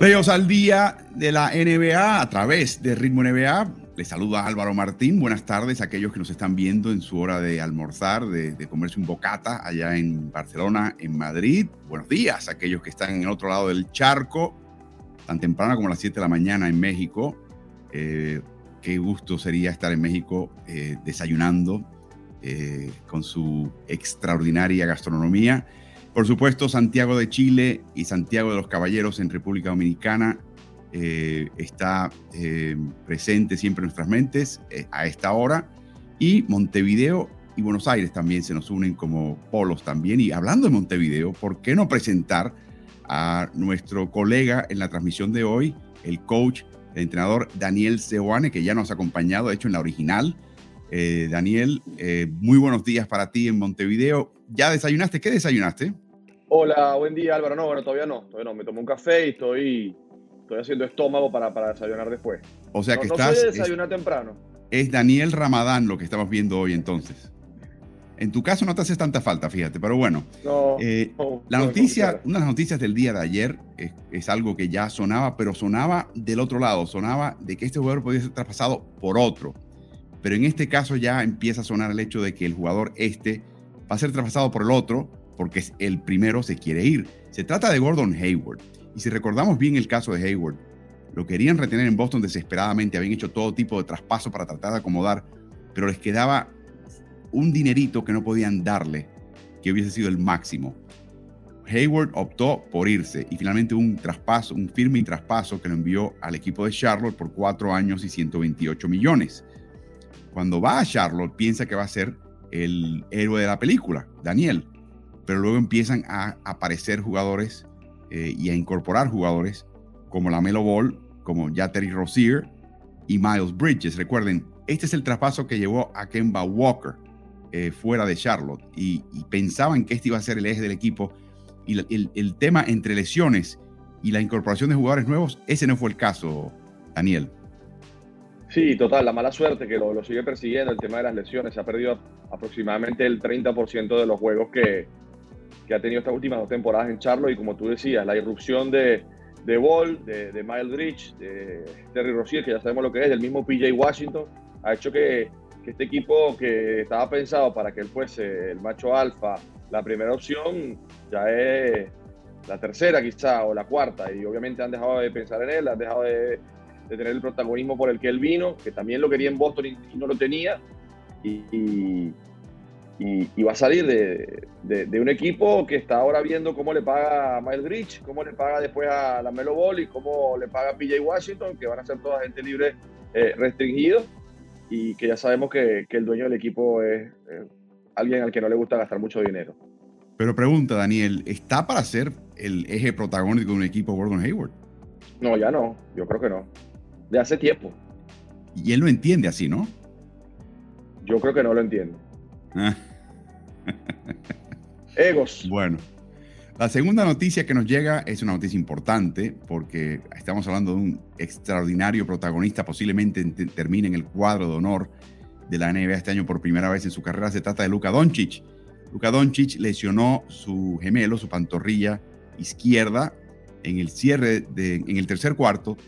Playoffs al día de la NBA a través de Ritmo NBA. Les saluda Álvaro Martín. Buenas tardes a aquellos que nos están viendo en su hora de almorzar, de, comerse un bocata allá en Barcelona, en Madrid. Buenos días a aquellos que están en el otro lado del charco, tan temprano como las 7 de la mañana en México. Eh, qué gusto sería estar en México eh, desayunando eh, con su extraordinaria gastronomía por supuesto, Santiago de Chile y Santiago de los Caballeros en República Dominicana eh, está eh, presente siempre en nuestras mentes eh, a esta hora. Y Montevideo y Buenos Aires también se nos unen como polos también. Y hablando de Montevideo, ¿por qué no presentar a nuestro colega en la transmisión de hoy, el coach, el entrenador Daniel Seoane, que ya nos ha acompañado, de hecho, en la original? Daniel, muy buenos días para ti en Montevideo. ¿Ya desayunaste? ¿Qué desayunaste? Hola, buen día Álvaro. No, bueno, todavía no, todavía no. Me tomé un café y estoy, estoy haciendo estómago para, para desayunar después. O sea que no, estás... No desayunar temprano. Es Daniel Ramadán lo que estamos viendo hoy entonces. En tu caso no te hace tanta falta, fíjate, pero bueno. Eh, la noticia, una de las noticias del día de ayer es, es, algo que ya sonaba, pero sonaba del otro lado, sonaba de que este jugador podía ser traspasado por otro. Pero en este caso ya empieza a sonar el hecho de que el jugador este va a ser traspasado por el otro porque el primero se quiere ir. Se trata de Gordon Hayward. Y si recordamos bien el caso de Hayward, lo querían retener en Boston desesperadamente, habían hecho todo tipo de traspaso para tratar de acomodar, pero les quedaba un dinerito que no podían darle, que hubiese sido el máximo. Hayward optó por irse y finalmente un traspaso, un firme traspaso que lo envió al equipo de Charlotte por cuatro años y 128 millones. Cuando va a Charlotte piensa que va a ser el héroe de la película, Daniel, pero luego empiezan a aparecer jugadores eh, y a incorporar jugadores como la Melo Ball, como ya Terry Rozier y Miles Bridges. Recuerden, este es el traspaso que llevó a Kemba Walker eh, fuera de Charlotte y, pensaban que este iba a ser el eje del equipo. Y el, tema entre lesiones y la incorporación de jugadores nuevos, ese no fue el caso, Daniel. Sí, total, la mala suerte que lo, lo, sigue persiguiendo, el tema de las lesiones. Se ha perdido aproximadamente el 30% de los juegos que, ha tenido estas últimas dos temporadas en Charlotte y como tú decías, la irrupción de, de Ball, de, de Miles de Terry Rozier, que ya sabemos lo que es, del mismo PJ Washington, ha hecho que, que, este equipo que estaba pensado para que él fuese el macho alfa, la primera opción, ya es la tercera quizá o la cuarta y obviamente han dejado de pensar en él, han dejado de, de tener el protagonismo por el que él vino, que también lo quería en Boston y, no lo tenía. y, y, va a salir de, un equipo que está ahora viendo cómo le paga a Miles Rich, cómo le paga después a la Melo Ball y cómo le paga a PJ Washington, que van a ser toda gente libre eh, restringido y que ya sabemos que, el dueño del equipo es alguien al que no le gusta gastar mucho dinero. Pero pregunta, Daniel, ¿está para ser el eje protagónico de un equipo Gordon Hayward? No, ya no, yo creo que no. De hace tiempo. Y él lo entiende así, ¿no? Yo creo que no lo entiende. Ah. Egos. Bueno, la segunda noticia que nos llega es una noticia importante porque estamos hablando de un extraordinario protagonista, posiblemente termine en el cuadro de honor de la NBA este año por primera vez en su carrera. Se trata de Luka Doncic. Luka Doncic lesionó su gemelo, su pantorrilla izquierda en el cierre de, en el tercer cuarto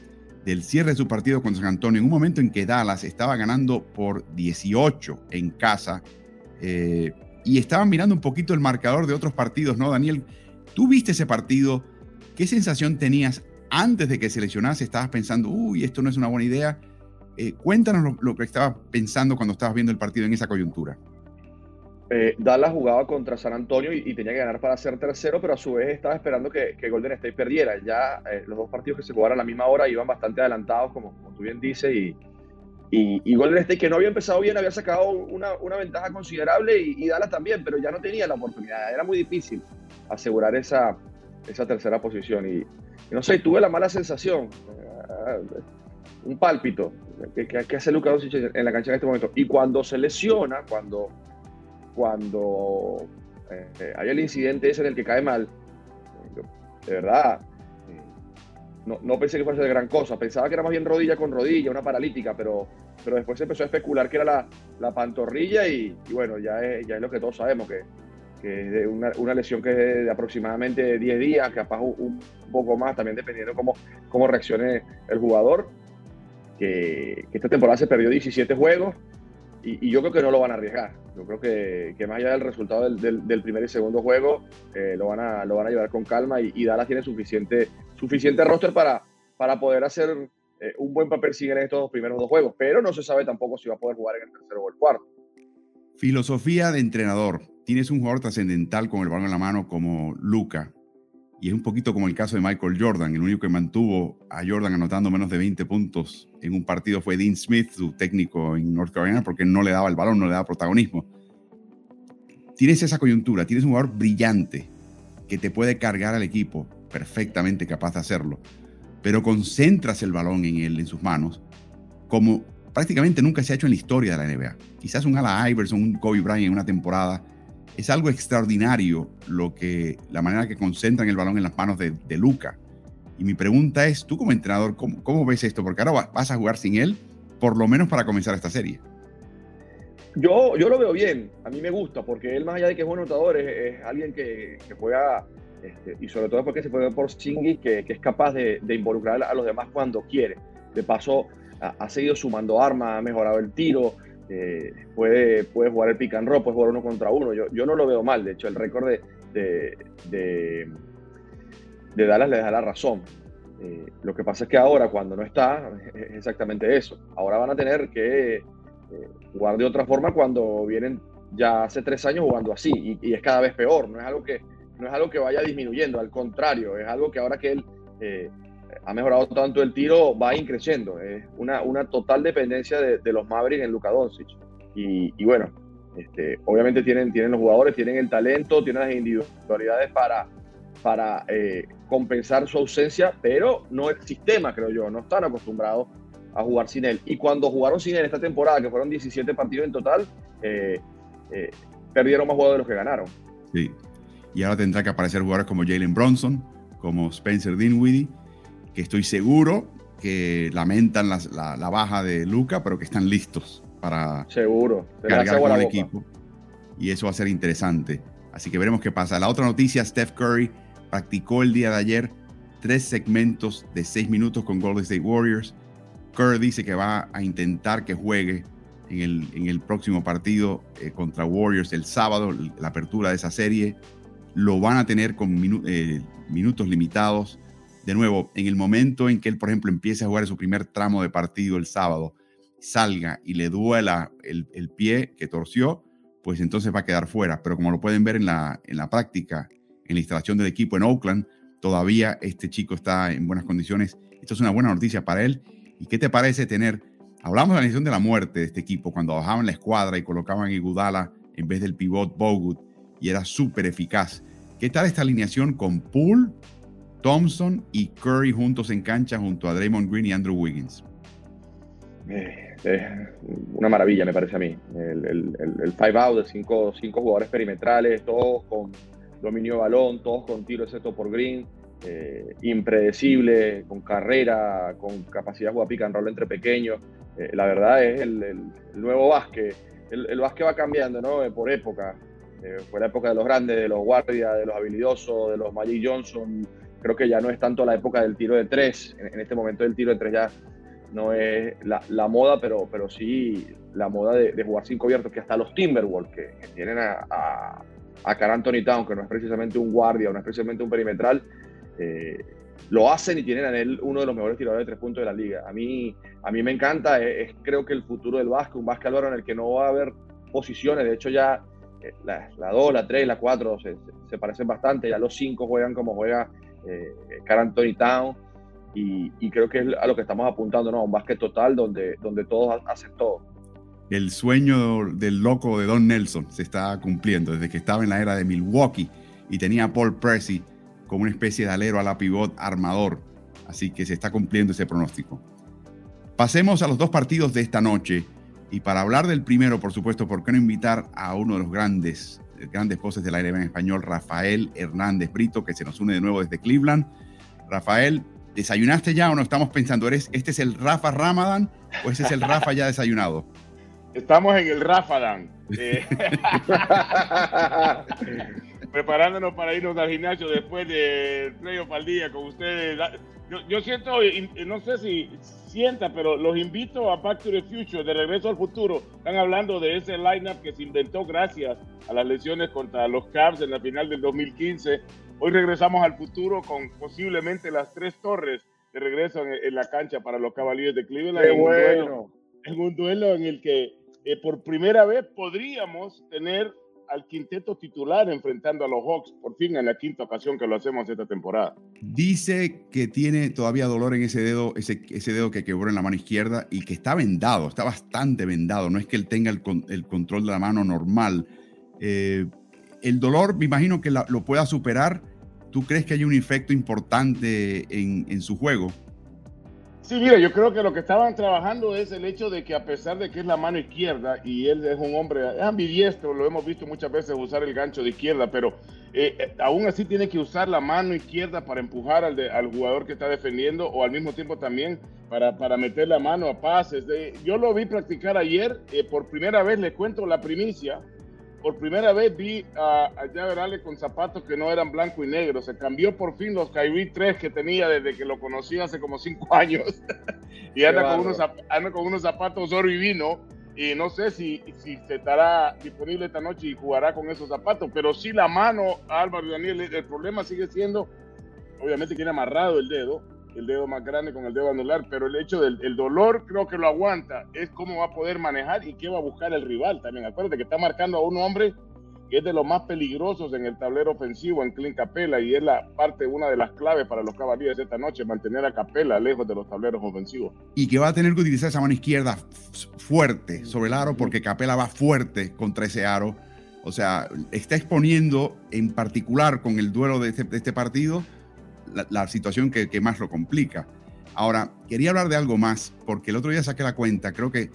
del cierre de su partido con San Antonio, en un momento en que Dallas estaba ganando por 18 en casa. Eh, y estaban mirando un poquito el marcador de otros partidos, ¿no, Daniel? Tú viste ese partido, ¿qué sensación tenías antes de que se lesionase? ¿Estabas pensando, uy, esto no es una buena idea? Eh, cuéntanos lo, que estabas pensando cuando estabas viendo el partido en esa coyuntura. Eh, Dallas jugaba contra San Antonio y, tenía que ganar para ser tercero, pero a su vez estaba esperando que, Golden State perdiera. Ya eh, los dos partidos que se jugaron a la misma hora iban bastante adelantados, como, tú bien dices, y, Golden State, que no había empezado bien, había sacado una, ventaja considerable y, Dallas también, pero ya no tenía la oportunidad. Era muy difícil asegurar esa, tercera posición. Y, no sé, tuve la mala sensación, uh, un pálpito, que, hace Lucas en la cancha en este momento. Y cuando se lesiona, cuando, cuando eh, hay el incidente ese en el que cae mal, de verdad, no, no, pensé que fuese de gran cosa. Pensaba que era más bien rodilla con rodilla, una paralítica, pero, pero después se empezó a especular que era la, la pantorrilla y, bueno, ya es, ya es lo que todos sabemos, que, que es una, lesión que es de aproximadamente 10 días, capaz un, un poco más, también dependiendo cómo, cómo reaccione el jugador. Que, esta temporada se perdió 17 juegos y, yo creo que no lo van a arriesgar. Yo creo que, que más allá del resultado del, del, primer y segundo juego, eh, lo, van a, lo van a llevar con calma y, y Dallas tiene suficiente, suficiente roster para, para poder hacer eh, un buen papel sigue en estos dos primeros dos juegos, pero no se sabe tampoco si va a poder jugar en el tercero o el cuarto. Filosofía de entrenador. Tienes un jugador trascendental con el balón en la mano como Luca, y es un poquito como el caso de Michael Jordan. El único que mantuvo a Jordan anotando menos de 20 puntos en un partido fue Dean Smith, su técnico en North Carolina, porque no le daba el balón, no le daba protagonismo. Tienes esa coyuntura, tienes un jugador brillante que te puede cargar al equipo, perfectamente capaz de hacerlo pero concentras el balón en él, en sus manos, como prácticamente nunca se ha hecho en la historia de la NBA. Quizás un Ala Iverson, un Kobe Bryant en una temporada. Es algo extraordinario lo que, la manera que concentran el balón en las manos de, de Luca. Y mi pregunta es, tú como entrenador, ¿cómo, ¿cómo, ves esto? Porque ahora vas a jugar sin él, por lo menos para comenzar esta serie. Yo, yo lo veo bien, a mí me gusta, porque él más allá de que es buen anotador, es, alguien que, que juega este, y sobre todo porque se puede ver por Singhi que, que, es capaz de, involucrar a los demás cuando quiere. De paso, ha, seguido sumando armas, ha mejorado el tiro, eh, puede, puede jugar el pick and roll, puede jugar uno contra uno. Yo, yo no lo veo mal, de hecho, el récord de, de, de, Dallas le da la razón. Eh, lo que pasa es que ahora, cuando no está, es exactamente eso. Ahora van a tener que eh, jugar de otra forma cuando vienen ya hace tres años jugando así, y, es cada vez peor. No es algo que no es algo que vaya disminuyendo, al contrario, es algo que ahora que él eh, ha mejorado tanto el tiro, va increciendo. Es una, una total dependencia de, los Mavericks en Luka Doncic. Y, bueno, este, obviamente tienen, tienen los jugadores, tienen el talento, tienen las individualidades para, para eh, compensar su ausencia, pero no el sistema, creo yo, no están acostumbrados a jugar sin él. Y cuando jugaron sin él esta temporada, que fueron 17 partidos en total, eh, perdieron más jugadores de los que ganaron. Sí, y ahora tendrá que aparecer jugadores como Jalen Bronson, como Spencer Dinwiddie, que estoy seguro que lamentan la, baja de Luca, pero que están listos para seguro. cargar con el equipo. Y eso va a ser interesante. Así que veremos qué pasa. La otra noticia, Steph Curry practicó el día de ayer tres segmentos de seis minutos con Golden State Warriors. Curry dice que va a intentar que juegue en el, en el próximo partido eh, contra Warriors el sábado, la apertura de esa serie lo van a tener con eh, minutos limitados. De nuevo, en el momento en que él, por ejemplo, empiece a jugar su primer tramo de partido el sábado, salga y le duela el, pie que torció, pues entonces va a quedar fuera. Pero como lo pueden ver en la, práctica, en la instalación del equipo en Oakland, todavía este chico está en buenas condiciones. Esto es una buena noticia para él. ¿Y qué te parece tener? Hablamos de la decisión de la muerte de este equipo, cuando bajaban la escuadra y colocaban a Igudala en vez del pivot Bogut y era súper eficaz. ¿Qué tal esta alineación con Poole, Thompson y Curry juntos en cancha junto a Draymond Green y Andrew Wiggins? Eh, una maravilla, me parece a mí. El, five out de cinco, cinco, jugadores perimetrales, todos con dominio de balón, todos con tiro excepto por Green. Eh, impredecible, con carrera, con capacidad de jugar pick and roll entre pequeños. Eh, la verdad es el, nuevo básquet. El, básquet va cambiando, ¿no? por época. Eh, fue la época de los grandes, de los guardias, de los habilidosos, de los Magic Johnson. Creo que ya no es tanto la época del tiro de tres. En, este momento el tiro de tres ya no es la, moda, pero, pero sí la moda de, jugar cinco abiertos, que hasta los Timberwolves, que, tienen a, a, a Carl Anthony Town, que no es precisamente un guardia, no es precisamente un perimetral, eh, lo hacen y tienen a él uno de los mejores tiradores de tres puntos de la liga. A mí, a mí me encanta, es, creo que el futuro del básquet, un básquet en el que no va a haber posiciones, de hecho ya la, 2, la 3, la 4 se, parecen bastante, ya los 5 juegan como juega eh, Anthony Town y, creo que es a lo que estamos apuntando, ¿no? Un básquet total donde, donde todos hacen todo. El sueño del loco de Don Nelson se está cumpliendo desde que estaba en la era de Milwaukee y tenía a Paul Percy como una especie de alero a la pivot armador. Así que se está cumpliendo ese pronóstico. Pasemos a los dos partidos de esta noche. Y para hablar del primero, por supuesto, ¿por qué no invitar a uno de los grandes, grandes voces del aire en español, Rafael Hernández Brito, que se nos une de nuevo desde Cleveland? Rafael, ¿desayunaste ya o no? Estamos pensando, ¿eres, ¿este es el Rafa Ramadan o ese es el Rafa ya desayunado? Estamos en el Rafadan. Eh, preparándonos para irnos al gimnasio después del playoff al día con ustedes. Yo, siento, no sé si sienta, pero los invito a Back to the Future, de regreso al futuro. Están hablando de ese lineup que se inventó gracias a las lesiones contra los Cavs en la final del 2015. Hoy regresamos al futuro con posiblemente las tres torres de regreso en, la cancha para los Cavaliers de Cleveland. Bueno. en un duelo en el que eh, por primera vez podríamos tener al quinteto titular enfrentando a los Hawks, por fin en la quinta ocasión que lo hacemos esta temporada. Dice que tiene todavía dolor en ese dedo, ese, dedo que quebró en la mano izquierda y que está vendado, está bastante vendado, no es que él tenga el, control de la mano normal. Eh, el dolor, me imagino que lo pueda superar. ¿Tú crees que hay un efecto importante en su juego? Sí, mira, yo creo que lo que estaban trabajando es el hecho de que a pesar de que es la mano izquierda y él es un hombre es ambidiestro, lo hemos visto muchas veces usar el gancho de izquierda, pero eh, eh, aún así tiene que usar la mano izquierda para empujar al, al jugador que está defendiendo o al mismo tiempo también para, para meter la mano a pases. yo lo vi practicar ayer, eh, por primera vez le cuento la primicia, por primera vez vi a, a con zapatos que no eran blanco y negro. Se cambió por fin los Kyrie 3 que tenía desde que lo conocí hace como 5 años. y anda con, unos, anda con, unos, zapatos oro y vino. Y no sé si, si se estará disponible esta noche y jugará con esos zapatos. Pero sí la mano, Álvaro y Daniel, el problema sigue siendo, obviamente tiene amarrado el dedo el dedo más grande con el dedo anular, pero el hecho del el dolor creo que lo aguanta, es cómo va a poder manejar y qué va a buscar el rival también. Acuérdate que está marcando a un hombre que es de los más peligrosos en el tablero ofensivo en Clint Capela y es la parte, una de las claves para los caballeros esta noche, mantener a Capela lejos de los tableros ofensivos. Y que va a tener que utilizar esa mano izquierda fuerte sobre el aro porque Capela va fuerte contra ese aro. O sea, está exponiendo en particular con el duelo de este, de este partido la, situación que, más lo complica. Ahora, quería hablar de algo más, porque el otro día saqué la cuenta, creo que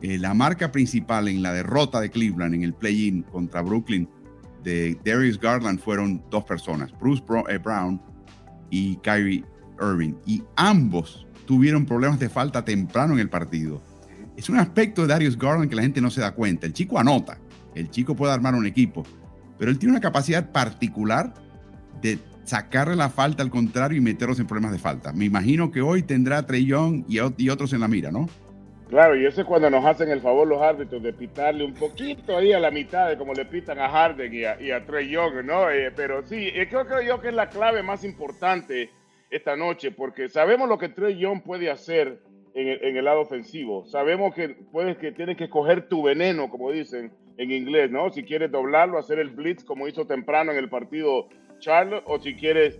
eh, la marca principal en la derrota de Cleveland en el play-in contra Brooklyn de Darius Garland fueron dos personas, Bruce eh, Brown y Kyrie Irving, y ambos tuvieron problemas de falta temprano en el partido. Es un aspecto de Darius Garland que la gente no se da cuenta. El chico anota, el chico puede armar un equipo, pero él tiene una capacidad particular de sacarle la falta al contrario y meterlos en problemas de falta. Me imagino que hoy tendrá a Trey Young y, otros en la mira, ¿no? Claro, y eso es cuando nos hacen el favor los árbitros de pitarle un poquito ahí a la mitad de como le pitan a Harden y a, Trey Young, ¿no? Eh, pero sí, eh, creo, creo yo que es la clave más importante esta noche, porque sabemos lo que Trey Young puede hacer en el, en el, lado ofensivo. Sabemos que puedes que tienes que coger tu veneno, como dicen en inglés, ¿no? Si quieres doblarlo, hacer el blitz como hizo temprano en el partido Charlotte o si quieres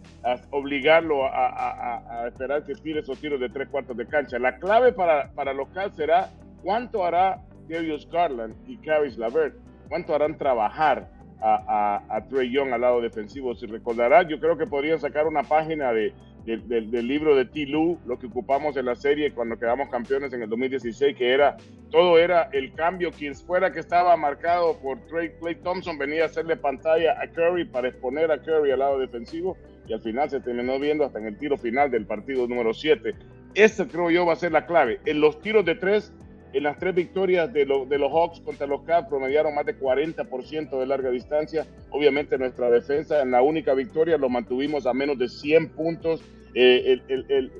obligarlo a, esperar que tire esos tiros de tres cuartos de cancha. La clave para, para local será cuánto hará Darius Garland y Caris Lavert, cuánto harán trabajar a, a, Trey Young al lado defensivo. Si recordarás, yo creo que podrían sacar una página de, del libro de T. Lou, lo que ocupamos en la serie cuando quedamos campeones en el 2016, que era, todo era el cambio, quien fuera que estaba marcado por Trey Clay Thompson venía a hacerle pantalla a Curry para exponer a Curry al lado defensivo y al final se terminó viendo hasta en el tiro final del partido número 7. Esa creo yo va a ser la clave. En los tiros de tres en las tres victorias de, de los Hawks contra los Cavs promediaron más de 40% de larga distancia. Obviamente nuestra defensa en la única victoria lo mantuvimos a menos de 100 puntos. Eh,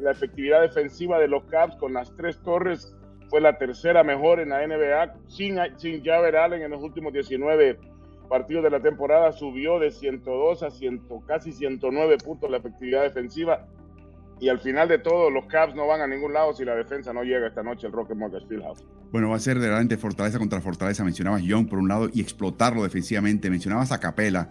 la efectividad defensiva de los Cavs con las tres torres fue la tercera mejor en la NBA. Sin, sin Javer Allen en los últimos 19 partidos de la temporada subió de 102 a 100, casi 109 puntos la efectividad defensiva y al final de todo los Cavs no van a ningún lado si la defensa no llega esta noche al Rocket Mortgage Fieldhouse. Bueno, va a ser realmente fortaleza contra fortaleza. Mencionabas Young por un lado y explotarlo defensivamente. Mencionabas a Capela.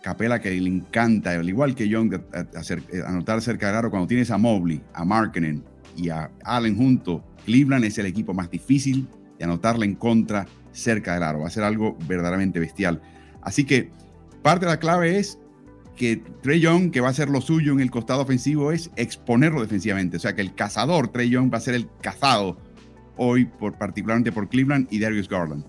Capela que le encanta, al igual que Young, hacer, eh, anotar cerca de aro cuando tienes a Mobley, a Markkinen y a Allen junto. Cleveland es el equipo más difícil de anotarle en contra cerca del aro. Va a ser algo verdaderamente bestial. Así que parte de la clave es que Trey Young, que va a hacer lo suyo en el costado ofensivo, es exponerlo defensivamente. O sea que el cazador, Trey Young, va a ser el cazado hoy, por, particularmente por Cleveland y Darius Garland.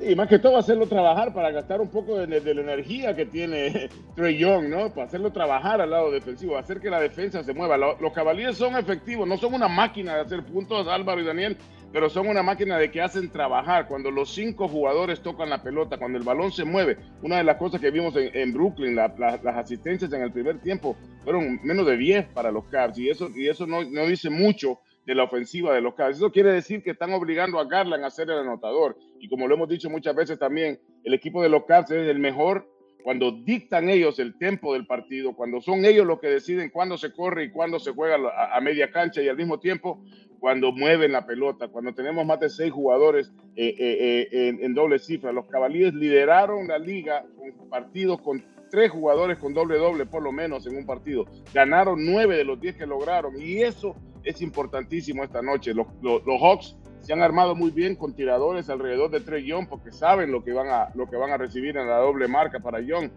Sí, más que todo hacerlo trabajar para gastar un poco de, la energía que tiene Trey Young, ¿no? Para hacerlo trabajar al lado defensivo, hacer que la defensa se mueva. Los, los son efectivos, no son una máquina de hacer puntos, Álvaro y Daniel, pero son una máquina de que hacen trabajar. Cuando los cinco jugadores tocan la pelota, cuando el balón se mueve, una de las cosas que vimos en, Brooklyn, las asistencias en el primer tiempo fueron menos de 10 para los Cavs y eso, y eso no, no dice mucho de la ofensiva de los Cavs. Eso quiere decir que están obligando a Garland a ser el anotador. Y como lo hemos dicho muchas veces también, el equipo de los Cavs es el mejor cuando dictan ellos el tempo del partido, cuando son ellos los que deciden cuándo se corre y cuándo se juega a, media cancha y al mismo tiempo cuando mueven la pelota, cuando tenemos más de seis jugadores eh, eh, eh, en, doble cifra. Los Cavaliers lideraron la liga con partidos con tres jugadores con doble doble por lo menos en un partido. Ganaron nueve de los diez que lograron y eso es importantísimo esta noche. Los, los, los Hawks se han armado muy bien con tiradores alrededor de Trey Young porque saben lo que van a, lo que van a recibir en la doble marca para Young.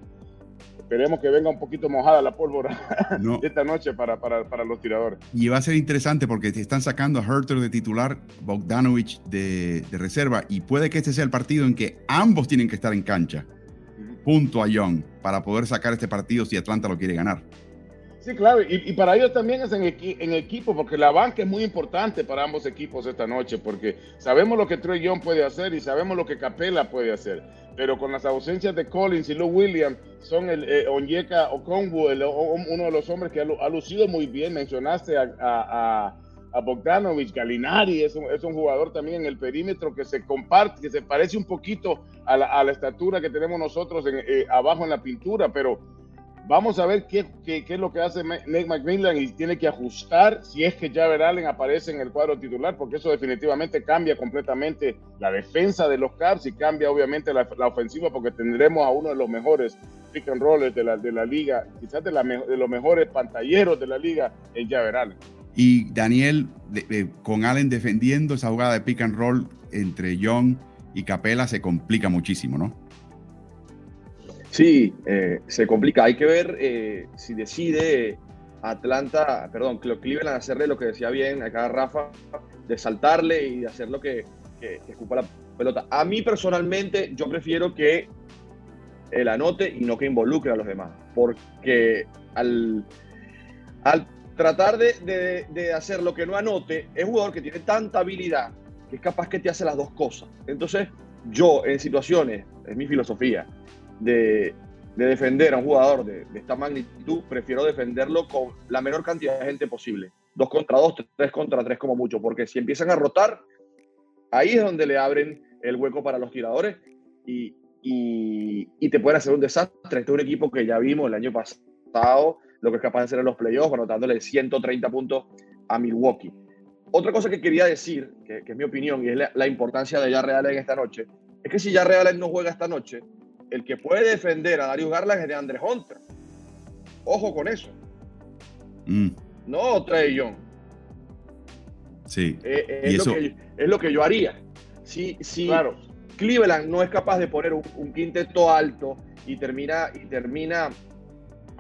Esperemos que venga un poquito mojada la pólvora esta noche para, para, para, los tiradores. Y va a ser interesante porque están sacando a Herter de titular, Bogdanovich de, de, reserva, y puede que este sea el partido en que ambos tienen que estar en cancha, junto a Young, para poder sacar este partido si Atlanta lo quiere ganar. Sí, claro, y, para ellos también es en, equipo, porque la banca es muy importante para ambos equipos esta noche, porque sabemos lo que Trey Young puede hacer y sabemos lo que Capela puede hacer, pero con las ausencias de Collins y Lou Williams, son el eh, Onyeka Okongwu, uno de los hombres que ha, lucido muy bien, mencionaste a, a, a Bogdanovich, Galinari es un, jugador también en el perímetro que se comparte, que se parece un poquito a la, estatura que tenemos nosotros eh, abajo en la pintura, pero Vamos a ver qué, qué, es lo que hace Nate McMillan y tiene que ajustar si es que Javer Allen aparece en el cuadro titular, porque eso definitivamente cambia completamente la defensa de los Cavs y cambia obviamente la, ofensiva, porque tendremos a uno de los mejores pick and rollers de la, liga, quizás de, de los mejores pantalleros de la liga en Javer Allen. Y Daniel, con Allen defendiendo esa jugada de pick and roll entre Young y Capela se complica muchísimo, ¿no? Sí, eh, se complica. Hay que ver eh, si decide Atlanta, perdón, Cleveland hacerle lo que decía bien acá Rafa, de saltarle y de hacer lo que, que, escupa la pelota. A mí personalmente, yo prefiero que él anote y no que involucre a los demás, porque al, al tratar de, de hacer lo que no anote, es jugador que tiene tanta habilidad que es capaz que te hace las dos cosas. Entonces, yo en situaciones, es mi filosofía, de, defender a un jugador de, esta magnitud, prefiero defenderlo con la menor cantidad de gente posible. Dos contra dos, tres contra tres como mucho, porque si empiezan a rotar, ahí es donde le abren el hueco para los tiradores y, y, te pueden hacer un desastre. Este es un equipo que ya vimos el año pasado, lo que es capaz de hacer en los playoffs, anotándole 130 puntos a Milwaukee. Otra cosa que quería decir, que, es mi opinión, y es la, importancia de Jarre en esta noche, es que si Jarre Allen no juega esta noche, el que puede defender a Darius Garland es de Andre Hunter. Ojo con eso. Mm. No Trey Young. Sí. Eh, eh, es, lo que, es, lo que, yo haría. Si, si claro. Cleveland no es capaz de poner un, quinteto alto y termina, y termina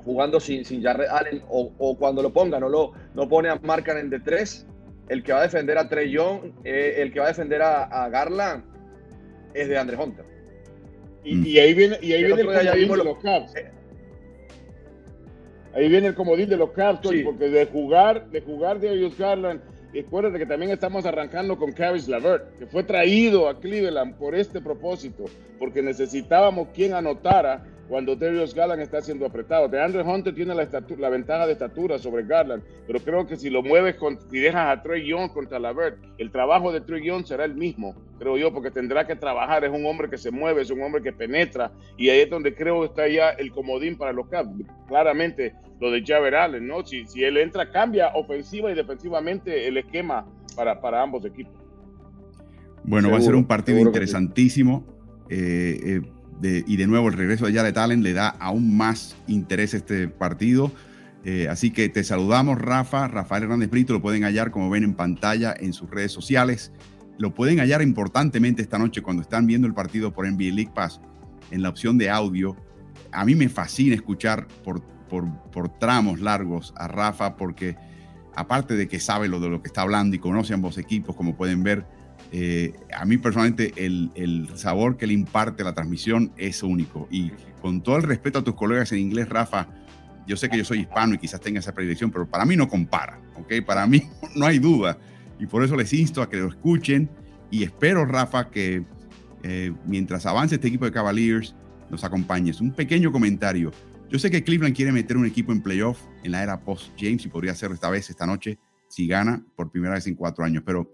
jugando sin, sin Jared Allen o, cuando lo ponga no, lo, no pone a Markan en de tres, el que va a defender a Trey Young, eh, el que va a defender a, a Garland es de Andre Hunter. Mm. Y, ahí viene, y ahí viene el comodín de los Cavs. Ahí viene el comodín de los Cavs, porque de jugar, de jugar de ellos Garland, acuérdate que también estamos arrancando con Caris Lavert, que fue traído a Cleveland por este propósito, porque necesitábamos quien anotara cuando Darius Garland está siendo apretado. De Andre Hunter tiene la, la, ventaja de estatura sobre Garland, pero creo que si lo mueves con, y dejas a Trey Young contra Lavert, el trabajo de Trey Young será el mismo, creo yo, porque tendrá que trabajar. Es un hombre que se mueve, es un hombre que penetra, y ahí es donde creo que está ya el comodín para los Cavs. Claramente lo de Javer Allen, ¿no? Si, si él entra, cambia ofensiva y defensivamente el esquema para, para ambos equipos. Bueno, va a ser un partido interesantísimo. Eh, eh, y de nuevo el regreso de Jared Allen le da aún más interés a este partido. Eh, así que te saludamos, Rafa. Rafael Hernández Brito lo pueden hallar, como ven en pantalla, en sus redes sociales. Lo pueden hallar importantemente esta noche cuando están viendo el partido por NBA League Pass en la opción de audio. A mí me fascina escuchar por, por, por tramos largos a Rafa porque aparte de que sabe lo de lo que está hablando y conoce ambos equipos, como pueden ver, eh, a mí personalmente el, sabor que le imparte la transmisión es único. Y con todo el respeto a tus colegas en inglés, Rafa, yo sé que yo soy hispano y quizás tenga esa predilección, pero para mí no compara, ¿ok? Para mí no hay duda y por eso les insto a que lo escuchen y espero, Rafa, que eh, mientras avance este equipo de Cavaliers, nos acompañes. Un pequeño comentario. Yo sé que Cleveland quiere meter un equipo en playoff en la era post-James y podría hacerlo esta vez, esta noche, si gana por primera vez en cuatro años. Pero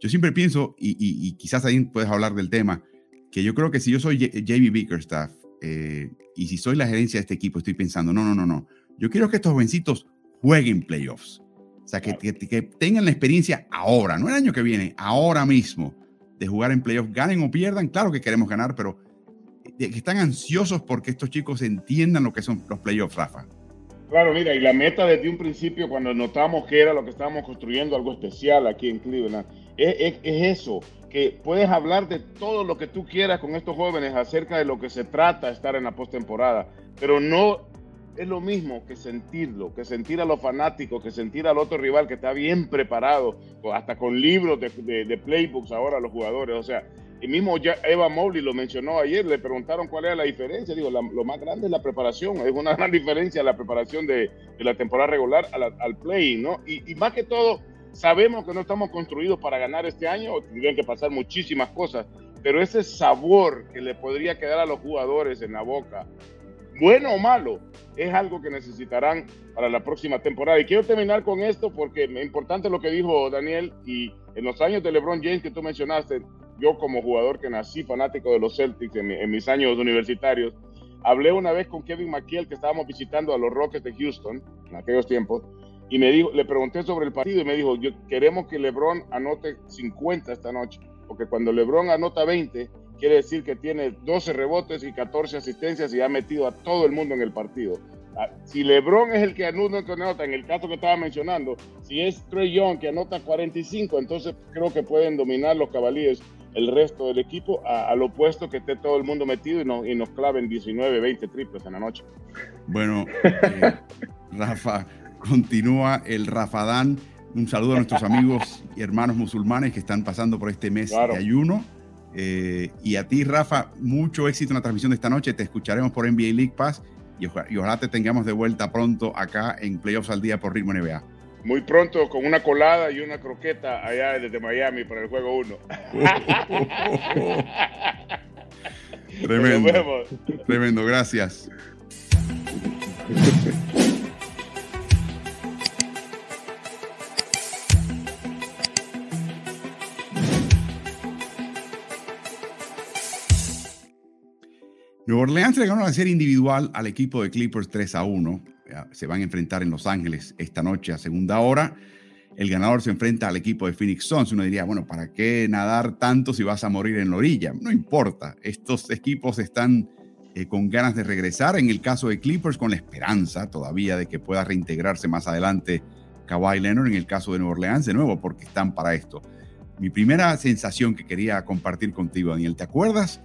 yo siempre pienso, y, quizás ahí puedes hablar del tema, que yo creo que si yo soy JB Bickerstaff eh, y si soy la gerencia de este equipo, estoy pensando, no, no, no, no. Yo quiero que estos jovencitos jueguen playoffs. O sea, que, que, tengan la experiencia ahora, no el año que viene, ahora mismo, de jugar en playoffs, ganen o pierdan. Claro que queremos ganar, pero que están ansiosos porque estos chicos entiendan lo que son los playoffs, Rafa. Claro, mira, y la meta desde un principio, cuando notamos que era lo que estábamos construyendo, algo especial aquí en Cleveland, es, es, eso, que puedes hablar de todo lo que tú quieras con estos jóvenes acerca de lo que se trata estar en la postemporada, pero no es lo mismo que sentirlo, que sentir a los fanáticos, que sentir al otro rival que está bien preparado, hasta con libros de, playbooks ahora los jugadores. O sea, y mismo ya Eva Mowley lo mencionó ayer, le preguntaron cuál era la diferencia. Digo, lo más grande es la preparación, es una gran diferencia la preparación de, la temporada regular al play, ¿no? Y, más que todo, sabemos que no estamos construidos para ganar este año, tendrían que pasar muchísimas cosas, pero ese sabor que le podría quedar a los jugadores en la boca bueno o malo, es algo que necesitarán para la próxima temporada. Y quiero terminar con esto porque es importante lo que dijo Daniel y en los años de LeBron James que tú mencionaste, yo como jugador que nací fanático de los Celtics en, mis años universitarios, hablé una vez con Kevin McKeel que estábamos visitando a los Rockets de Houston en aquellos tiempos y me dijo, le pregunté sobre el partido y me dijo, yo, queremos que LeBron anote 50 esta noche, porque cuando LeBron anota 20, quiere decir que tiene 12 rebotes y 14 asistencias y ha metido a todo el mundo en el partido. Ah, si LeBron es el que anota, en el caso que estaba mencionando, si es Trey Young que anota 45, entonces creo que pueden dominar los Cavaliers el resto del equipo, al opuesto que esté todo el mundo metido y, y nos claven 19, 20 triples en la noche. Bueno, eh, Rafa, continúa el Rafadán. Un saludo a nuestros amigos y hermanos musulmanes que están pasando por este mes de ayuno eh, y a ti, Rafa, mucho éxito en la transmisión de esta noche. Te escucharemos por NBA League Pass y ojalá, te tengamos de vuelta pronto acá en Playoffs al Día por Ritmo NBA. Muy pronto con una colada y una croqueta allá desde Miami para el juego 1. tremendo. Tremendo, gracias. Nueva Orleans le ganó la serie individual al equipo de Clippers 3 a 1. Se van a enfrentar en Los Ángeles esta noche a segunda hora. El ganador se enfrenta al equipo de Phoenix Suns. Uno diría, bueno, ¿para qué nadar tanto si vas a morir en la orilla? No importa. Estos equipos están eh, con ganas de regresar. En el caso de Clippers, con la esperanza todavía de que pueda reintegrarse más adelante Kawhi Leonard. En el caso de Nueva Orleans, de nuevo, porque están para esto. Mi primera sensación que quería compartir contigo, Daniel, ¿te acuerdas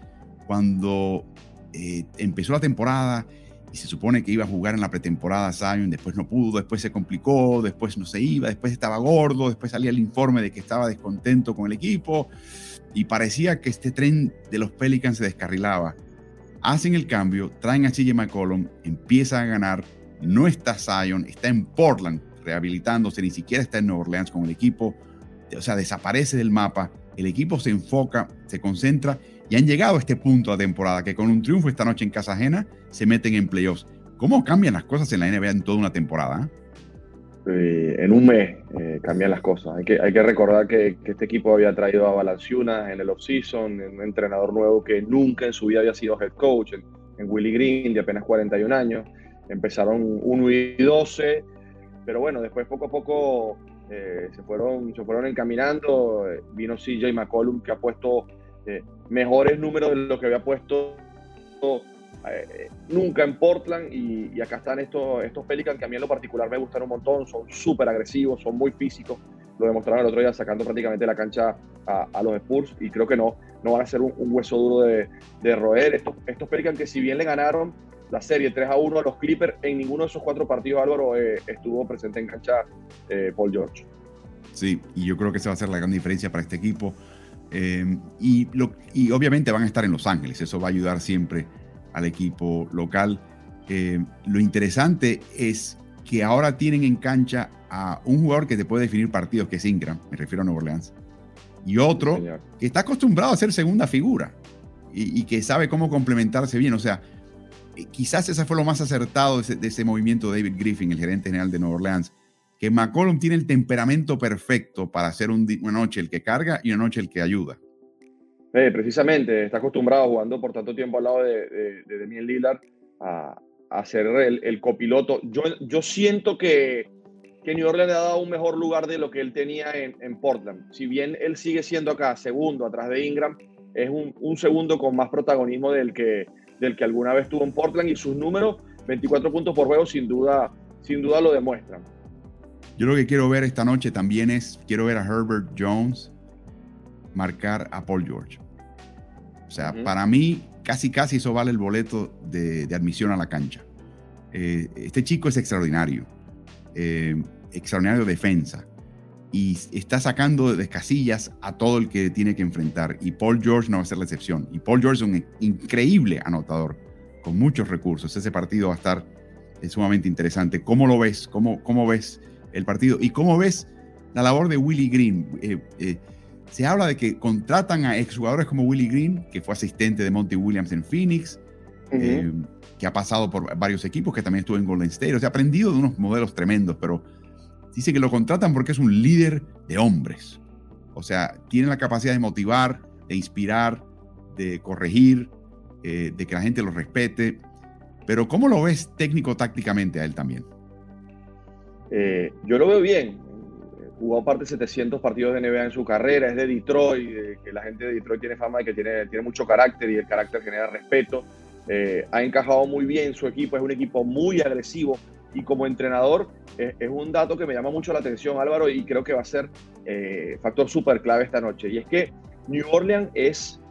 cuando eh, empezó la temporada y se supone que iba a jugar en la pretemporada Zion, después no pudo, después se complicó, después no se iba, después estaba gordo, después salía el informe de que estaba descontento con el equipo y parecía que este tren de los Pelicans se descarrilaba. Hacen el cambio, traen a CJ McCollum, empieza a ganar, no está Zion, está en Portland rehabilitándose, ni siquiera está en Nueva Orleans con el equipo, o sea, desaparece del mapa, el equipo se enfoca, se concentra y han llegado a este punto de temporada que con un triunfo esta noche en casa ajena se meten en playoffs. ¿Cómo cambian las cosas en la NBA en toda una temporada? Eh, en un mes eh, cambian las cosas. Hay que, hay que recordar que, este equipo había traído a Balanciunas en el offseason, un entrenador nuevo que nunca en su vida había sido head coach, en, Willie Green, de apenas 41 años. Empezaron 1 y 12, pero bueno, después poco a poco eh, se, fueron, se fueron encaminando. Vino CJ McCollum que ha puesto mejores números de lo que había puesto eh, nunca en Portland y, acá están estos, estos Pelicans que a mí en lo particular me gustan un montón, son súper agresivos, son muy físicos, lo demostraron el otro día sacando prácticamente la cancha a, los Spurs y creo que no, no van a ser un, hueso duro de, de, roer. Estos, estos Pelicans que si bien le ganaron la serie 3 a 1 a los Clippers, en ninguno de esos cuatro partidos Álvaro eh, estuvo presente en cancha Paul George. Sí, y yo creo que esa va a ser la gran diferencia para este equipo. Em, y, y, obviamente van a estar en Los Ángeles, eso va a ayudar siempre al equipo local. Em, lo interesante es que ahora tienen en cancha a un jugador que te puede definir partidos, que es Ingram, me refiero a Nueva Orleans, y otro que está acostumbrado a ser segunda figura y, que sabe cómo complementarse bien. O sea, eh, quizás ese fue lo más acertado de ese, movimiento de David Griffin, el gerente general de Nueva Orleans, que McCollum tiene el temperamento perfecto para ser una noche el que carga y una noche el que ayuda. Eh, precisamente, está acostumbrado jugando por tanto tiempo al lado de, de, de Demian Lillard a, a ser el, copiloto. Yo, yo siento que, que New Orleans le ha dado un mejor lugar de lo que él tenía en, en Portland. Si bien él sigue siendo acá segundo atrás de Ingram, es un, un, segundo con más protagonismo del que, del que alguna vez tuvo en Portland y sus números, 24 puntos por juego, sin duda, sin duda lo demuestran. Yo lo que quiero ver esta noche también es, quiero ver a Herbert Jones marcar a Paul George. O sea, para mí, casi casi eso vale el boleto de, admisión a la cancha. Eh, este chico es extraordinario, eh, extraordinario defensa y está sacando de casillas a todo el que tiene que enfrentar. Y Paul George no va a ser la excepción. Y Paul George es un increíble anotador, con muchos recursos. Ese partido va a estar sumamente interesante. ¿Cómo lo ves? ¿Cómo, cómo ves el partido? ¿Y cómo ves la labor de Willie Green? Eh, se habla de que contratan a exjugadores como Willie Green, que fue asistente de Monty Williams en Phoenix, eh, que ha pasado por varios equipos, que también estuvo en Golden State. O sea, ha aprendido de unos modelos tremendos, pero dice que lo contratan porque es un líder de hombres. O sea, tiene la capacidad de motivar, de inspirar, de corregir, eh, de que la gente lo respete. Pero ¿cómo lo ves técnico-tácticamente a él también? Eh, yo lo veo bien jugó parte de 700 partidos de NBA en su carrera, es de Detroit, que la gente de Detroit tiene fama de que tiene, tiene mucho carácter y el carácter genera respeto. Eh, ha encajado muy bien su equipo, es un equipo muy agresivo y como entrenador es, un dato que me llama mucho la atención Álvaro y creo que va a ser eh, factor súper clave esta noche. Y es que New Orleans es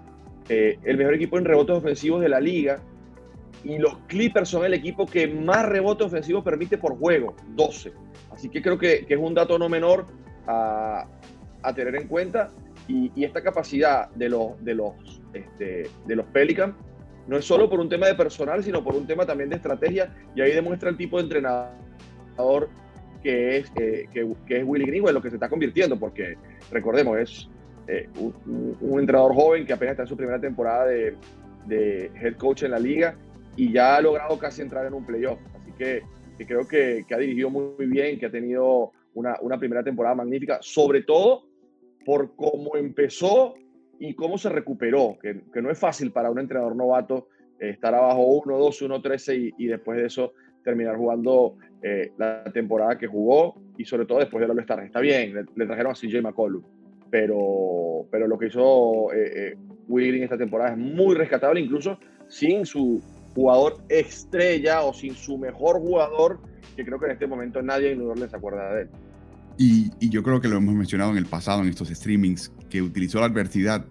eh, el mejor equipo en rebotes ofensivos de la liga y los Clippers son el equipo que más rebotes ofensivos permite por juego, 12. Así que creo que, es un dato no menor a, tener en cuenta. Y, esta capacidad de los, de, los, este, de los Pelicans no es solo por un tema de personal, sino por un tema también de estrategia. Y ahí demuestra el tipo de entrenador que es, eh, que, es Willy Green, en lo que se está convirtiendo, porque recordemos, es eh, un, entrenador joven que apenas está en su primera temporada de, de head coach en la liga y ya ha logrado casi entrar en un playoff. Así que que creo que, ha dirigido muy bien, que ha tenido una, primera temporada magnífica, sobre todo por cómo empezó y cómo se recuperó, que, no es fácil para un entrenador novato eh, estar abajo 1-2, 1-13 y, después de eso terminar jugando eh, la temporada que jugó y sobre todo después de la All-Star. Está bien, le, trajeron a CJ McCollum, pero, pero lo que hizo eh, eh esta temporada es muy rescatable, incluso sin su, jugador estrella o sin su mejor jugador, que creo que en este momento nadie en New Orleans se acuerda de él. Y, yo creo que lo hemos mencionado en el pasado, en estos streamings, que utilizó la adversidad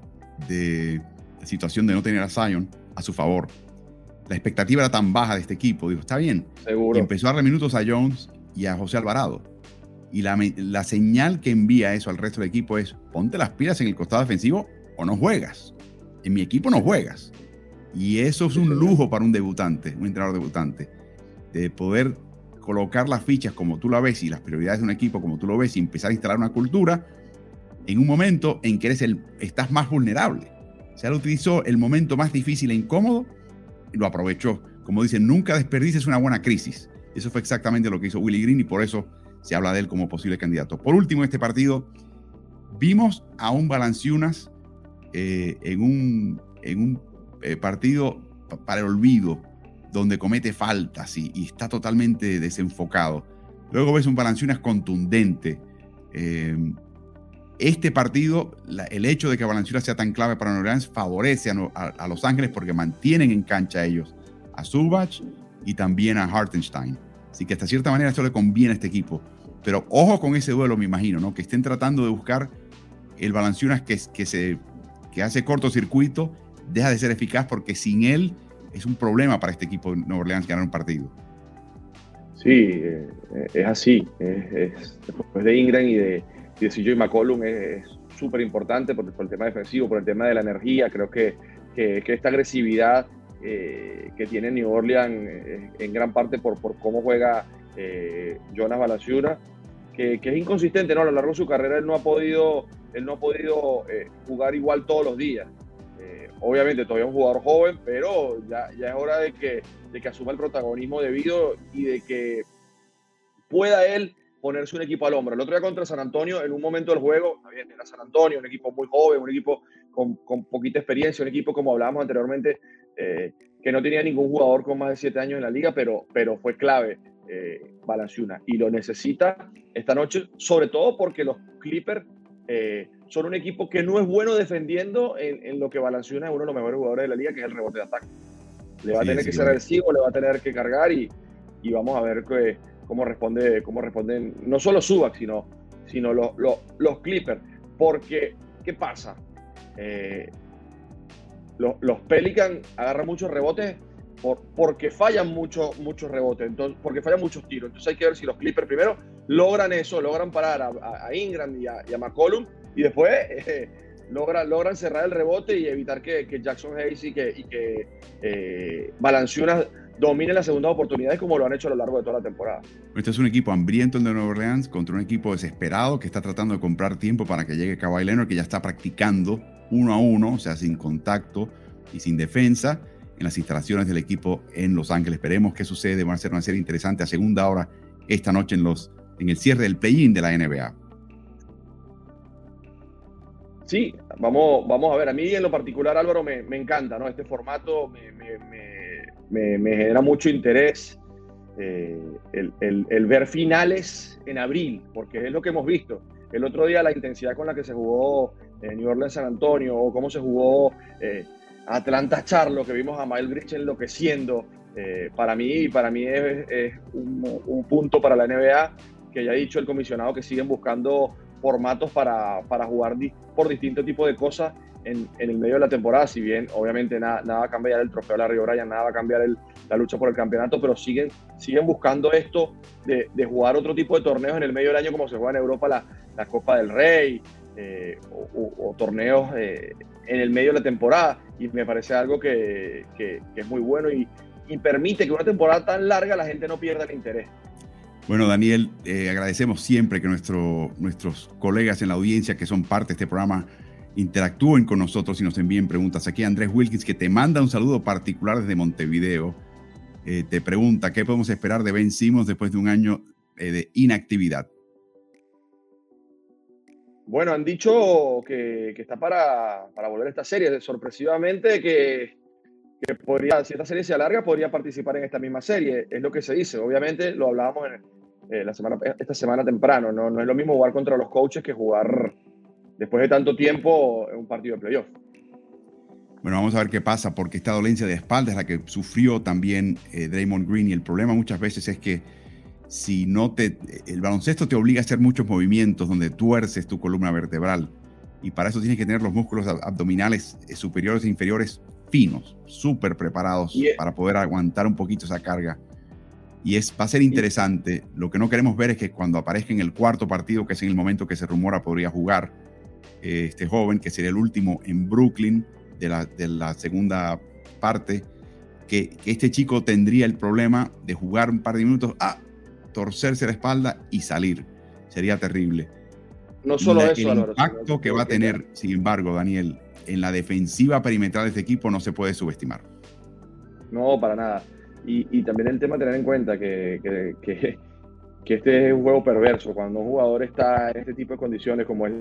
de la situación de no tener a Zion a su favor. La expectativa era tan baja de este equipo. Dijo, está bien. Seguro. Y empezó a darle minutos a Jones y a José Alvarado. Y la, la señal que envía eso al resto del equipo es, ponte las pilas en el costado defensivo o no juegas. En mi equipo no juegas. Y eso es un lujo para un debutante, un entrenador debutante, de poder colocar las fichas como tú la ves y las prioridades de un equipo como tú lo ves y empezar a instalar una cultura en un momento en que eres el, estás más vulnerable. Se sea, utilizó el momento más difícil e incómodo y lo aprovechó. Como dicen, nunca desperdices una buena crisis. Eso fue exactamente lo que hizo Willy Green y por eso se habla de él como posible candidato. Por último, en este partido vimos a un Balanciunas eh, en, un, en un eh, partido para el olvido, donde comete faltas y, está totalmente desenfocado. Luego ves un Balanciunas contundente. Eh, este partido, el hecho de que Balanciunas sea tan clave para New Orleans favorece a, Los Ángeles porque mantienen en cancha a ellos, a Subach y también a Hartenstein. Así que hasta cierta manera eso le conviene a este equipo. Pero ojo con ese duelo, me imagino, ¿no? Que estén tratando de buscar el Balanciunas que, que, se, que hace cortocircuito deja de ser eficaz porque sin él es un problema para este equipo de Nueva Orleans ganar un partido. Sí, eh, es así. después de Ingram y de, y de CJ McCollum es súper importante por, el tema defensivo, por el tema de la energía. Creo que, que, esta agresividad eh, que tiene New Orleans eh, en gran parte por, por cómo juega Jonas Valanciunas, que, es inconsistente, ¿no? A lo largo de su carrera él no ha podido, él no ha podido jugar igual todos los días. Obviamente todavía un jugador joven, pero ya, ya es hora de que, de que asuma el protagonismo debido y de que pueda él ponerse un equipo al hombro. El otro día contra San Antonio, en un momento del juego, bien, era San Antonio, un equipo muy joven, un equipo con, poquita experiencia, un equipo, como hablábamos anteriormente, eh, que no tenía ningún jugador con más de siete años en la liga, pero, pero fue clave eh, Balanciuna y lo necesita esta noche, sobre todo porque los Clippers eh, son un equipo que no es bueno defendiendo en, lo que Balanciuna es uno de los mejores jugadores de la liga, que es el rebote de ataque. Le va a tener que ser agresivo, le va a tener que cargar y, y vamos a ver que cómo, responde, cómo responden no solo Subac, sino, sino los, los, Clippers. Porque, ¿qué pasa? Eh, los, los Pelicans agarran muchos rebotes por, porque fallan muchos muchos rebotes, porque fallan muchos tiros. Entonces hay que ver si los Clippers primero logran eso, logran parar a, Ingram y a, McCollum y después eh, logran, logran cerrar el rebote y evitar que, Jackson Hayes y que, y que eh, dominen las segundas oportunidades como lo han hecho a lo largo de toda la temporada. Este es un equipo hambriento el de Nueva Orleans contra un equipo desesperado que está tratando de comprar tiempo para que llegue Kawhi Leonard, que ya está practicando uno a uno, o sea, sin contacto y sin defensa en las instalaciones del equipo en Los Ángeles. Esperemos qué sucede. Va a ser una serie interesante a segunda hora esta noche en, los, en el cierre del play-in de la NBA. Sí, vamos, vamos a ver. A mí en lo particular, Álvaro, me, encanta, ¿no? Este formato me me, genera mucho interés eh, el, ver finales en abril, porque es lo que hemos visto. El otro día la intensidad con la que se jugó en New Orleans San Antonio o cómo se jugó eh, Atlanta Charlo, que vimos a Miles Bridge enloqueciendo, eh, para mí, para mí es, un, un, punto para la NBA que ya ha dicho el comisionado que siguen buscando formatos para, para jugar por distintos tipos de cosas en, el medio de la temporada, si bien obviamente nada, va a cambiar el trofeo de la Río Bryan, nada va a cambiar la lucha por el campeonato, pero siguen, siguen buscando esto de, jugar otro tipo de torneos en el medio del año como se juega en Europa la, la Copa del Rey eh, o, torneos eh, en el medio de la temporada y me parece algo que, es muy bueno y, permite que una temporada tan larga la gente no pierda el interés. Bueno, Daniel, eh, agradecemos siempre que nuestro, nuestros colegas en la audiencia que son parte de este programa interactúen con nosotros y nos envíen preguntas. Aquí Andrés Wilkins, que te manda un saludo particular desde Montevideo, eh, te pregunta, ¿qué podemos esperar de Ben Simmons después de un año eh, de inactividad? Bueno, han dicho que, está para, volver a esta serie. Sorpresivamente que, podría, si esta serie se alarga, podría participar en esta misma serie. Es lo que se dice. Obviamente lo hablábamos en, eh, la semana, esta semana temprano. ¿no? no es lo mismo jugar contra los coaches que jugar después de tanto tiempo, un partido de playoff. Bueno, vamos a ver qué pasa, porque esta dolencia de espalda es la que sufrió también eh, Draymond Green y el problema muchas veces es que si no te, el baloncesto te obliga a hacer muchos movimientos donde tuerces tu columna vertebral y para eso tienes que tener los músculos abdominales eh, superiores e inferiores finos, súper preparados para poder aguantar un poquito esa carga. Y es, va a ser interesante. Lo que no queremos ver es que cuando aparezca en el cuarto partido, que es en el momento que se rumora podría jugar, este joven, que sería el último en Brooklyn de la, de la segunda parte, que, este chico tendría el problema de jugar un par de minutos, a ah, torcerse la espalda y salir. Sería terrible. No solo eso, El impacto que va a tener, sin embargo, Daniel, en la defensiva perimetral de este equipo no se puede subestimar. No, para nada. Y, también el tema tener en cuenta que, que, que, que, este es un juego perverso. Cuando un jugador está en este tipo de condiciones como es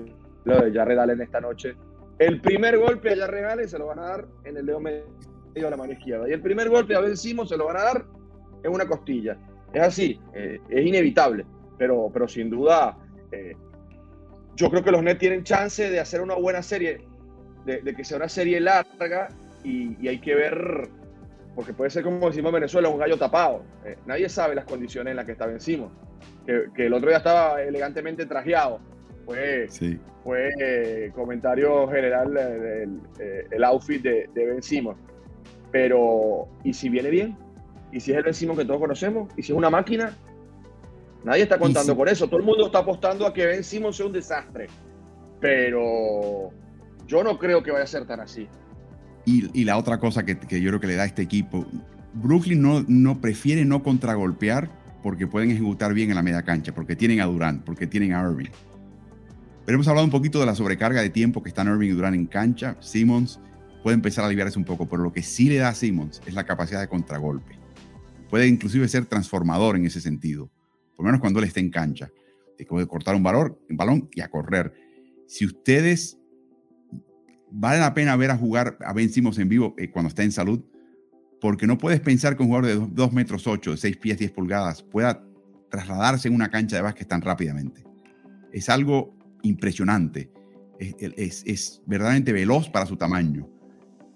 lo de Jarred Allen esta noche. El primer golpe a Jarred Allen se lo van a dar en el dedo medio de la mano izquierda. Y el primer golpe a Ben se lo van a dar en una costilla. Es así, eh, es inevitable. Pero, pero sin duda, eh, yo creo que los Nets tienen chance de hacer una buena serie, de, que sea una serie larga y, hay que ver, porque puede ser como decimos en Venezuela, un gallo tapado. Eh, nadie sabe las condiciones en las que está Ben Simmons. Que, que el otro día estaba elegantemente trajeado fue, fue eh, comentario general del el outfit de, de, Ben. Pero, ¿y si viene bien? ¿Y si es el Ben Simon que todos conocemos? ¿Y si es una máquina? Nadie está contando con eso. Todo el mundo está apostando a que Ben Simon sea un desastre. Pero yo no creo que vaya a ser tan así. Y, la otra cosa que, que, yo creo que le da a este equipo, Brooklyn no, no prefiere no contragolpear porque pueden ejecutar bien en la media cancha, porque tienen a Durant, porque tienen a Irving. Pero hemos hablado un poquito de la sobrecarga de tiempo que están Irving y Durant en cancha. Simmons puede empezar a aliviarse un poco, pero lo que sí le da a Simmons es la capacidad de contragolpe. Puede inclusive ser transformador en ese sentido, por lo menos cuando él esté en cancha. De cortar un, valor, un balón y a correr. Si ustedes vale la pena ver a jugar a Ben Simmons en vivo eh, cuando está en salud, porque no puedes pensar que un jugador de 2 metros 8, de 6 pies 10 pulgadas pueda trasladarse en una cancha de básquet tan rápidamente. Es algo impresionante. Es, verdaderamente veloz para su tamaño.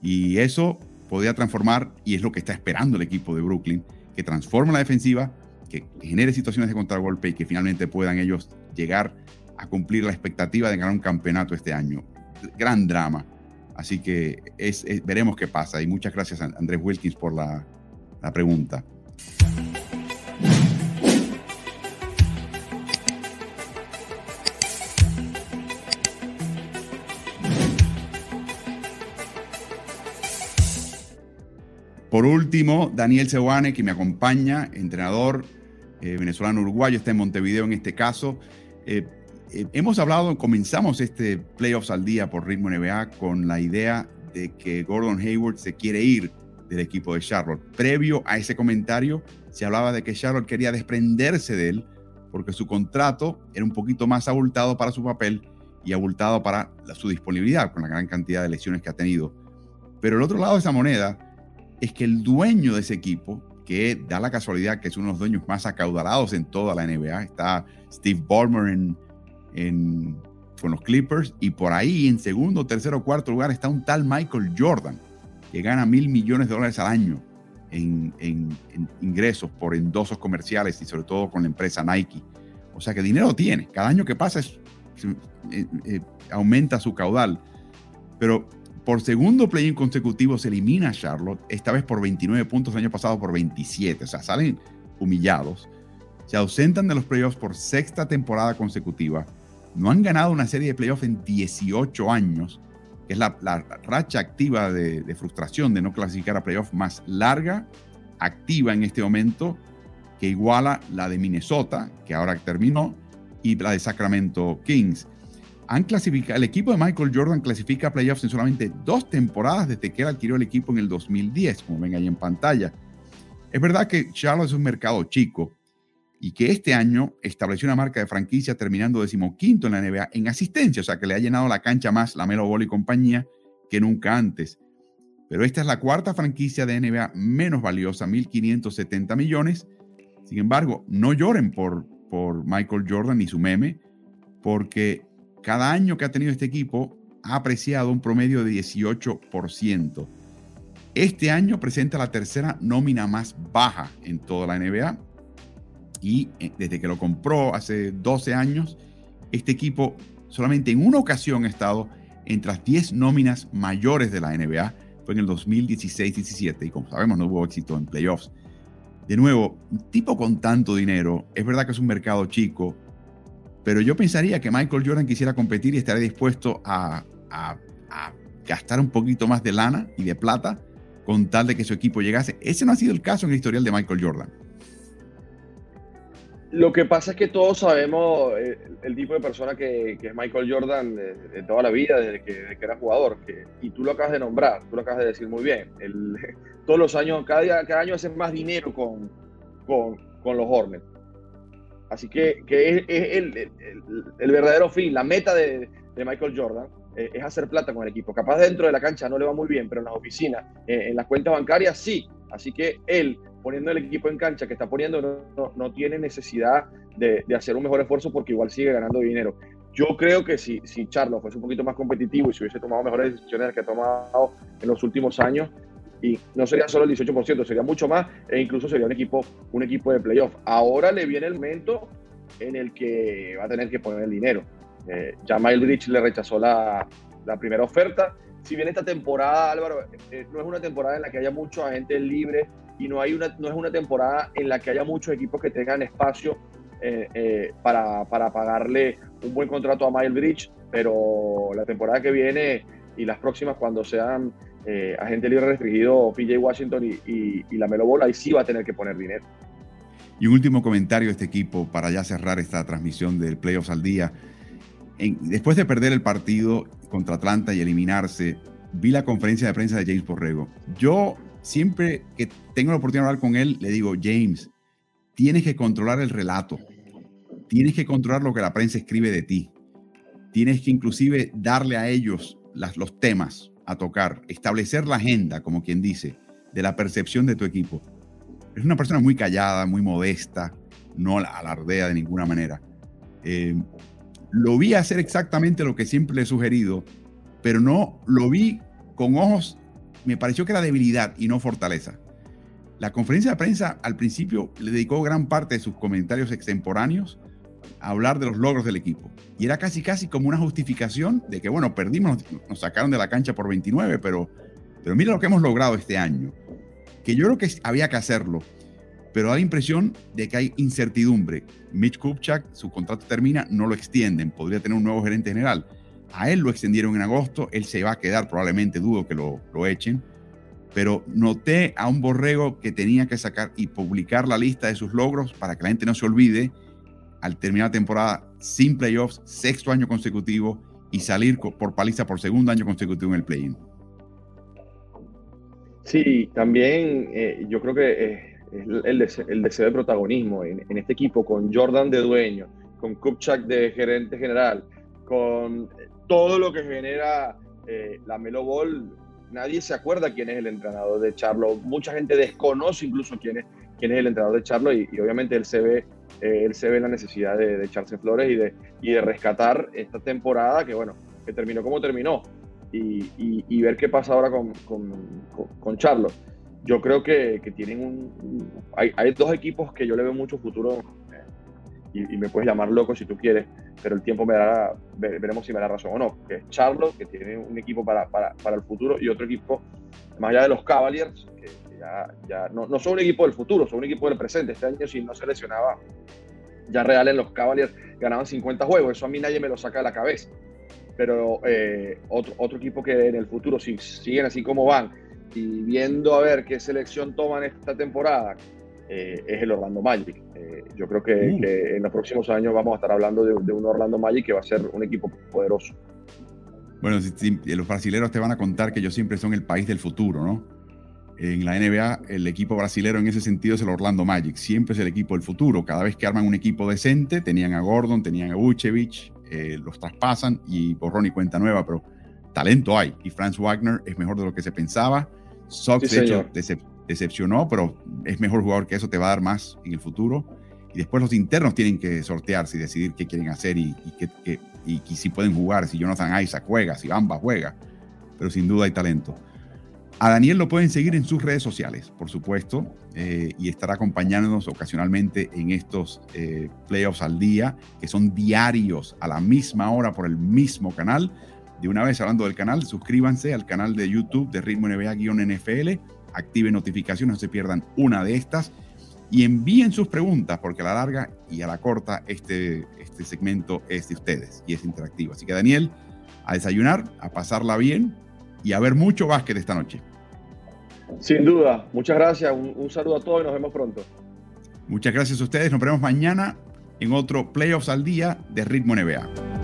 Y eso podría transformar, y es lo que está esperando el equipo de Brooklyn, que transforme la defensiva, que, genere situaciones de contragolpe y que finalmente puedan ellos llegar a cumplir la expectativa de ganar un campeonato este año. Gran drama. Así que veremos qué pasa. Y muchas gracias, Andrés Wilkins, por la pregunta. Por último, Daniel Sewane, que me acompaña, entrenador eh, venezolano uruguayo, está en Montevideo en este caso. Eh, eh, hemos hablado, comenzamos este playoffs al día por ritmo NBA con la idea de que Gordon Hayward se quiere ir del equipo de Charlotte. Previo a ese comentario, se hablaba de que Charlotte quería desprenderse de él porque su contrato era un poquito más abultado para su papel y abultado para su disponibilidad con la gran cantidad de lesiones que ha tenido. Pero el otro lado de esa moneda es que el dueño de ese equipo, que da la casualidad que es uno de los dueños más acaudalados en toda la NBA, está Steve Ballmer en, con los Clippers, y por ahí en segundo, tercero, cuarto lugar está un tal Michael Jordan, que gana mil millones de dólares al año en, ingresos por endosos comerciales y sobre todo con la empresa Nike. O sea que dinero tiene, cada año que pasa eh, eh, aumenta su caudal. Pero por segundo play-in consecutivo se elimina a Charlotte, esta vez por 29 puntos, el año pasado por 27, o sea, salen humillados. Se ausentan de los playoffs por sexta temporada consecutiva. No han ganado una serie de playoffs en 18 años, que es la, racha activa de, de, frustración de no clasificar a playoffs más larga, activa en este momento, que iguala la de Minnesota, que ahora terminó, y la de Sacramento Kings han clasificado, el equipo de Michael Jordan clasifica a playoffs en solamente dos temporadas desde que él adquirió el equipo en el 2010, como ven ahí en pantalla. Es verdad que Charlotte es un mercado chico y que este año estableció una marca de franquicia terminando decimoquinto en la NBA en asistencia, o sea que le ha llenado la cancha más la Melo Ball y compañía que nunca antes. Pero esta es la cuarta franquicia de NBA menos valiosa, 1.570 millones. Sin embargo, no lloren por, por Michael Jordan y su meme, porque cada año que ha tenido este equipo ha apreciado un promedio de 18%. Este año presenta la tercera nómina más baja en toda la NBA y eh, desde que lo compró hace 12 años, este equipo solamente en una ocasión ha estado entre las 10 nóminas mayores de la NBA, fue en el 2016-17 y como sabemos no hubo éxito en playoffs. De nuevo, un tipo con tanto dinero, es verdad que es un mercado chico, pero yo pensaría que Michael Jordan quisiera competir y estaría dispuesto a, gastar un poquito más de lana y de plata con tal de que su equipo llegase. Ese no ha sido el caso en el historial de Michael Jordan. Lo que pasa es que todos sabemos eh, el, tipo de persona que, es Michael Jordan de, toda la vida, desde que, era jugador. y tú lo acabas de nombrar, tú lo acabas de decir muy bien. todos los años, cada, cada año hacen más dinero con, con, con los Hornets. Así que, es, el, verdadero fin, la meta de, Michael Jordan eh, es hacer plata con el equipo. Capaz dentro de la cancha no le va muy bien, pero en las oficinas, eh, en las cuentas bancarias sí. Así que él, poniendo el equipo en cancha que está poniendo, no, tiene necesidad de, hacer un mejor esfuerzo porque igual sigue ganando dinero. Yo creo que si, si Charlo fuese un poquito más competitivo y si hubiese tomado mejores decisiones que ha tomado en los últimos años, y no sería solo el 18%, sería mucho más e incluso sería un equipo, un equipo de playoff. Ahora le viene el momento en el que va a tener que poner el dinero. Eh, ya Miles le rechazó la, la, primera oferta. Si bien esta temporada, Álvaro, eh, no es una temporada en la que haya mucha gente libre y no, hay una, no es una temporada en la que haya muchos equipos que tengan espacio eh, eh, para, para, pagarle un buen contrato a Miles Bridge, pero la temporada que viene y las próximas cuando sean eh, agente libre restringido PJ Washington y, la Melo Ball, ahí sí va a tener que poner dinero. Y un último comentario de este equipo para ya cerrar esta transmisión del Playoffs al día. después de perder el partido contra Atlanta y eliminarse, vi la conferencia de prensa de James Borrego. Yo siempre que tengo la oportunidad de hablar con él, le digo, James, tienes que controlar el relato, tienes que controlar lo que la prensa escribe de ti, tienes que inclusive darle a ellos los temas a tocar, establecer la agenda, como quien dice, de la percepción de tu equipo. Es una persona muy callada, muy modesta, no alardea de ninguna manera. Eh, lo vi hacer exactamente lo que siempre he sugerido, pero no lo vi con ojos, me pareció que era debilidad y no fortaleza. La conferencia de prensa al principio le dedicó gran parte de sus comentarios extemporáneos hablar de los logros del equipo. Y era casi, casi como una justificación de que, bueno, perdimos, nos sacaron de la cancha por 29, pero, pero mira lo que hemos logrado este año. Que yo creo que había que hacerlo, pero da la impresión de que hay incertidumbre. Mitch Kupchak, su contrato termina, no lo extienden, podría tener un nuevo gerente general. A él lo extendieron en agosto, él se va a quedar, probablemente dudo que lo, lo echen pero noté a un borrego que tenía que sacar y publicar la lista de sus logros para que la gente no se olvide al terminar la temporada sin playoffs, sexto año consecutivo y salir por paliza por segundo año consecutivo en el play-in. Sí, también eh, yo creo que eh, el, deseo, de protagonismo en, este equipo con Jordan de dueño, con Kupchak de gerente general, con todo lo que genera eh, la Melo Ball nadie se acuerda quién es el entrenador de Charlo. Mucha gente desconoce incluso quién es, quién es el entrenador de Charlo y, obviamente él se ve, eh, él se ve la necesidad de, echarse flores y de, y de rescatar esta temporada que, bueno, que terminó como terminó y, ver qué pasa ahora con, con, Charlo. Yo creo que, tienen un... hay, hay, dos equipos que yo le veo mucho futuro y, me puedes llamar loco si tú quieres, pero el tiempo me dará, veremos si me da razón o no, que es Charlotte, que tiene un equipo para, para, para, el futuro, y otro equipo, más allá de los Cavaliers, que ya, ya no, no, son un equipo del futuro, son un equipo del presente. Este año, si no se lesionaba ya Real en los Cavaliers, ganaban 50 juegos, eso a mí nadie me lo saca de la cabeza. Pero eh, otro, otro equipo que en el futuro, si siguen así como van, y viendo a ver qué selección toman esta temporada, eh, es el Orlando Magic. Eh, yo creo que, en los próximos años vamos a estar hablando de, un Orlando Magic que va a ser un equipo poderoso. Bueno, los brasileños te van a contar que ellos siempre son el país del futuro, ¿no? En la NBA, el equipo brasilero en ese sentido es el Orlando Magic. Siempre es el equipo del futuro. Cada vez que arman un equipo decente, tenían a Gordon, tenían a Vucevic, eh, los traspasan y borrón y cuenta nueva, pero talento hay. Y Franz Wagner es mejor de lo que se pensaba. Sox, de hecho, decepcionó, pero es mejor jugador que eso, te va a dar más en el futuro. Y después los internos tienen que sortearse y decidir qué quieren hacer y, y, si pueden jugar, si Jonathan Isaac juega, si Bamba juega. Pero sin duda hay talento. A Daniel lo pueden seguir en sus redes sociales, por supuesto, eh, y estará acompañándonos ocasionalmente en estos eh, playoffs al día, que son diarios a la misma hora por el mismo canal. De una vez hablando del canal, suscríbanse al canal de YouTube de Ritmo NBA-NFL activen notificaciones, no se pierdan una de estas y envíen sus preguntas porque a la larga y a la corta este, este segmento es de ustedes y es interactivo. Así que Daniel, a desayunar, a pasarla bien y a ver mucho básquet esta noche. Sin duda, muchas gracias, un, un saludo a todos y nos vemos pronto. Muchas gracias a ustedes, nos veremos mañana en otro Playoffs al Día de Ritmo NBA.